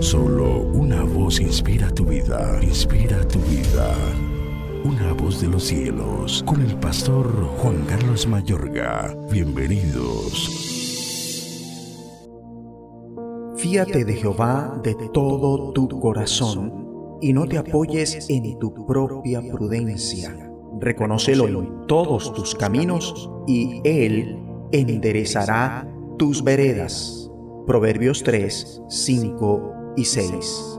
Solo una voz inspira tu vida, inspira tu vida. Una voz de los cielos, con el pastor Juan Carlos Mayorga. Bienvenidos. Fíate de Jehová de todo tu corazón y no te apoyes en tu propia prudencia. Reconócelo en todos tus caminos y Él enderezará tus veredas. Proverbios 3, 5 y 6.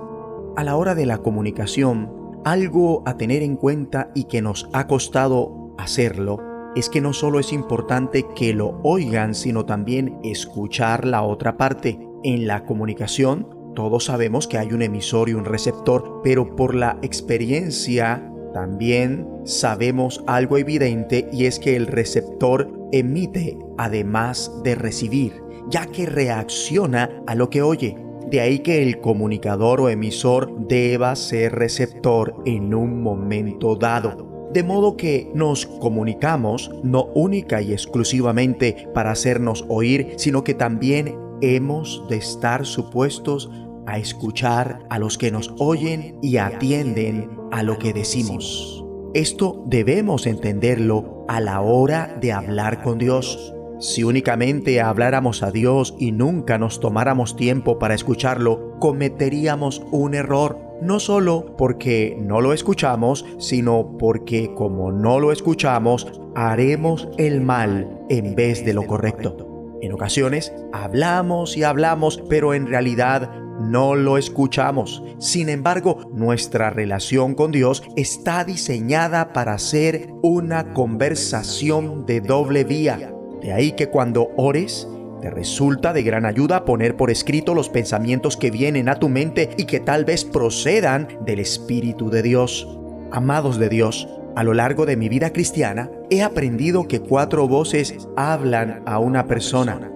A la hora de la comunicación, algo a tener en cuenta y que nos ha costado hacerlo es que no solo es importante que lo oigan, sino también escuchar la otra parte. En la comunicación, todos sabemos que hay un emisor y un receptor, pero por la experiencia también sabemos algo evidente y es que el receptor emite además de recibir, ya que reacciona a lo que oye. De ahí que el comunicador o emisor deba ser receptor en un momento dado. De modo que nos comunicamos no única y exclusivamente para hacernos oír, sino que también hemos de estar supuestos a escuchar a los que nos oyen y atienden a lo que decimos. Esto debemos entenderlo a la hora de hablar con Dios. Si únicamente habláramos a Dios y nunca nos tomáramos tiempo para escucharlo, cometeríamos un error, no solo porque no lo escuchamos, sino porque como no lo escuchamos, haremos el mal en vez de lo correcto. En ocasiones hablamos y hablamos, pero en realidad no lo escuchamos. Sin embargo, nuestra relación con Dios está diseñada para ser una conversación de doble vía. De ahí que cuando ores, te resulta de gran ayuda poner por escrito los pensamientos que vienen a tu mente y que tal vez procedan del Espíritu de Dios. Amados de Dios, a lo largo de mi vida cristiana he aprendido que cuatro voces hablan a una persona.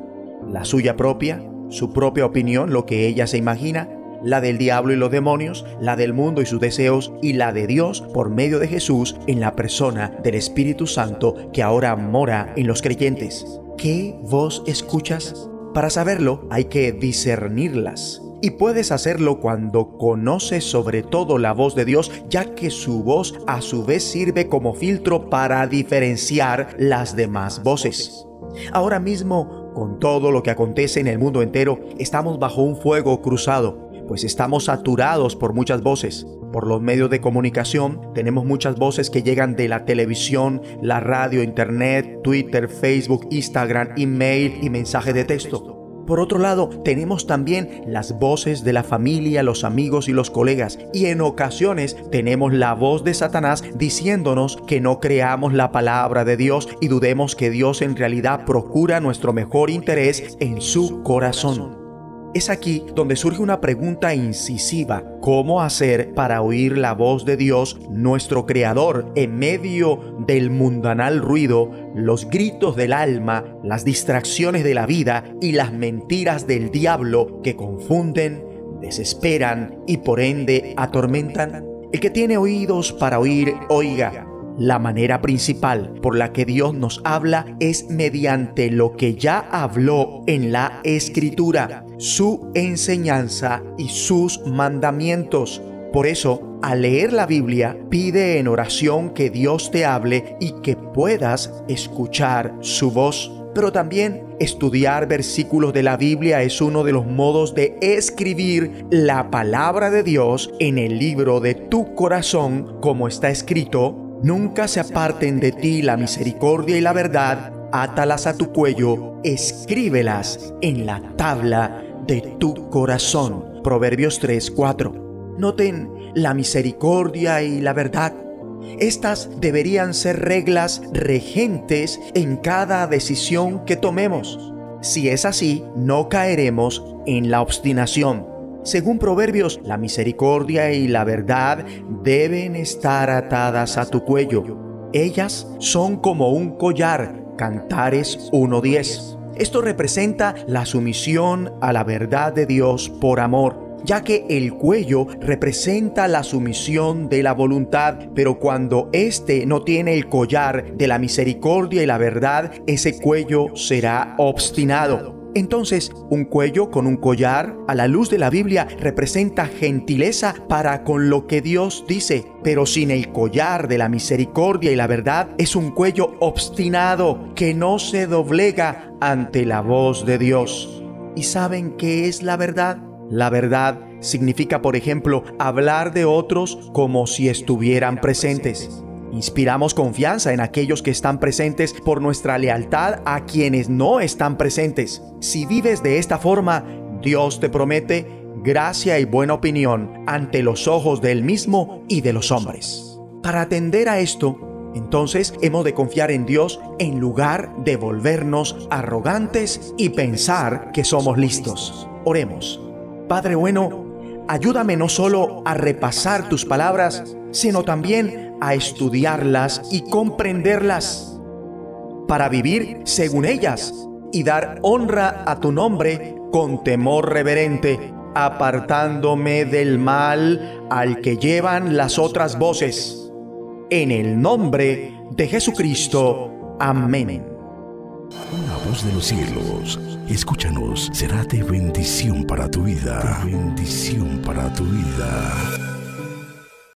La suya propia, su propia opinión, lo que ella se imagina, la del diablo y los demonios, la del mundo y sus deseos y la de Dios por medio de Jesús en la persona del Espíritu Santo que ahora mora en los creyentes. ¿Qué voz escuchas? Para saberlo hay que discernirlas. Y puedes hacerlo cuando conoces sobre todo la voz de Dios, ya que su voz a su vez sirve como filtro para diferenciar las demás voces. Ahora mismo, con todo lo que acontece en el mundo entero, estamos bajo un fuego cruzado pues estamos saturados por muchas voces. Por los medios de comunicación tenemos muchas voces que llegan de la televisión, la radio, internet, Twitter, Facebook, Instagram, email y mensaje de texto. Por otro lado, tenemos también las voces de la familia, los amigos y los colegas. Y en ocasiones tenemos la voz de Satanás diciéndonos que no creamos la palabra de Dios y dudemos que Dios en realidad procura nuestro mejor interés en su corazón. Es aquí donde surge una pregunta incisiva. ¿Cómo hacer para oír la voz de Dios, nuestro Creador, en medio del mundanal ruido, los gritos del alma, las distracciones de la vida y las mentiras del diablo que confunden, desesperan y por ende atormentan? El que tiene oídos para oír, oiga. La manera principal por la que Dios nos habla es mediante lo que ya habló en la escritura, su enseñanza y sus mandamientos. Por eso, al leer la Biblia, pide en oración que Dios te hable y que puedas escuchar su voz. Pero también estudiar versículos de la Biblia es uno de los modos de escribir la palabra de Dios en el libro de tu corazón, como está escrito Nunca se aparten de ti la misericordia y la verdad, átalas a tu cuello, escríbelas en la tabla de tu corazón. Proverbios 3, 4. Noten la misericordia y la verdad. Estas deberían ser reglas regentes en cada decisión que tomemos. Si es así, no caeremos en la obstinación. Según Proverbios, la misericordia y la verdad deben estar atadas a tu cuello. Ellas son como un collar. Cantares 1.10. Esto representa la sumisión a la verdad de Dios por amor ya que el cuello representa la sumisión de la voluntad, pero cuando éste no tiene el collar de la misericordia y la verdad, ese cuello será obstinado. Entonces, un cuello con un collar, a la luz de la Biblia, representa gentileza para con lo que Dios dice, pero sin el collar de la misericordia y la verdad es un cuello obstinado que no se doblega ante la voz de Dios. ¿Y saben qué es la verdad? La verdad significa, por ejemplo, hablar de otros como si estuvieran presentes. Inspiramos confianza en aquellos que están presentes por nuestra lealtad a quienes no están presentes. Si vives de esta forma, Dios te promete gracia y buena opinión ante los ojos de Él mismo y de los hombres. Para atender a esto, entonces hemos de confiar en Dios en lugar de volvernos arrogantes y pensar que somos listos. Oremos. Padre bueno, ayúdame no solo a repasar tus palabras, sino también a estudiarlas y comprenderlas para vivir según ellas y dar honra a tu nombre con temor reverente, apartándome del mal al que llevan las otras voces. En el nombre de Jesucristo. Amén. Una voz de los cielos, escúchanos, será de bendición para tu vida. bendición para tu vida.